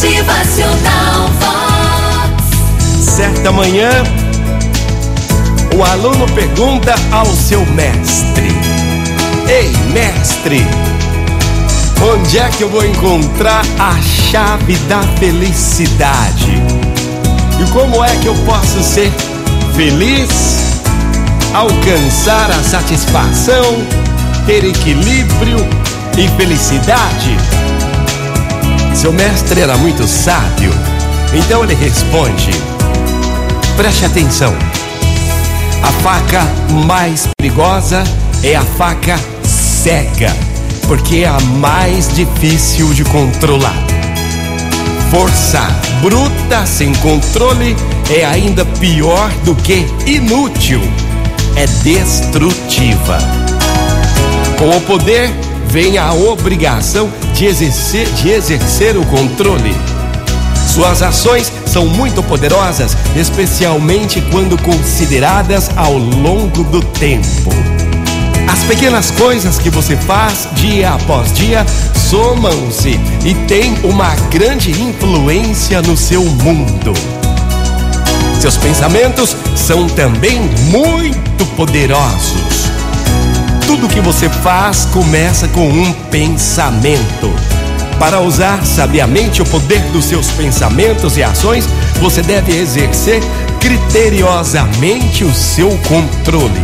Motivacional Vox. Certa manhã, o aluno pergunta ao seu mestre: Ei, mestre, onde é que eu vou encontrar a chave da felicidade? E como é que eu posso ser feliz, alcançar a satisfação, ter equilíbrio e felicidade? Seu mestre era muito sábio, então ele responde: Preste atenção. A faca mais perigosa é a faca cega, porque é a mais difícil de controlar. Força bruta sem controle é ainda pior do que inútil, é destrutiva. Com o poder vem a obrigação de exercer, de exercer o controle. Suas ações são muito poderosas, especialmente quando consideradas ao longo do tempo. As pequenas coisas que você faz dia após dia somam-se e têm uma grande influência no seu mundo. Seus pensamentos são também muito poderosos. Tudo que você faz começa com um pensamento. Para usar sabiamente o poder dos seus pensamentos e ações, você deve exercer criteriosamente o seu controle.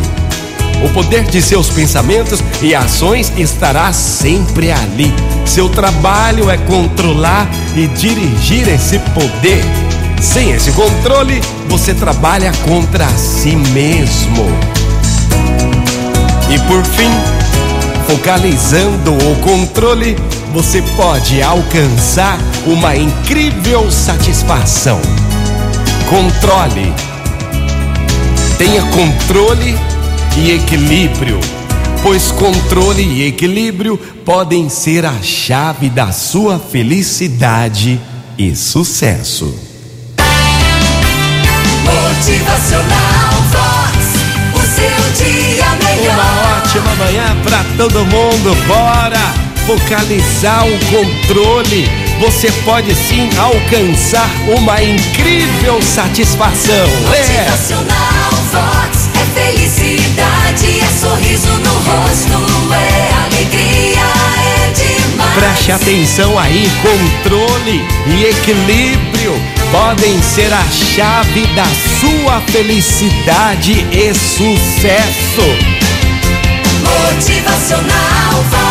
O poder de seus pensamentos e ações estará sempre ali. Seu trabalho é controlar e dirigir esse poder. Sem esse controle, você trabalha contra si mesmo. E por fim, focalizando o controle, você pode alcançar uma incrível satisfação. Controle. Tenha controle e equilíbrio, pois controle e equilíbrio podem ser a chave da sua felicidade e sucesso. Motivacional todo mundo. Bora focalizar o controle. Você pode sim alcançar uma incrível satisfação. É. Motivacional Vox. É felicidade, é sorriso no rosto, é alegria, é demais. Preste atenção aí, controle e equilíbrio podem ser a chave da sua felicidade e sucesso. Motivacional.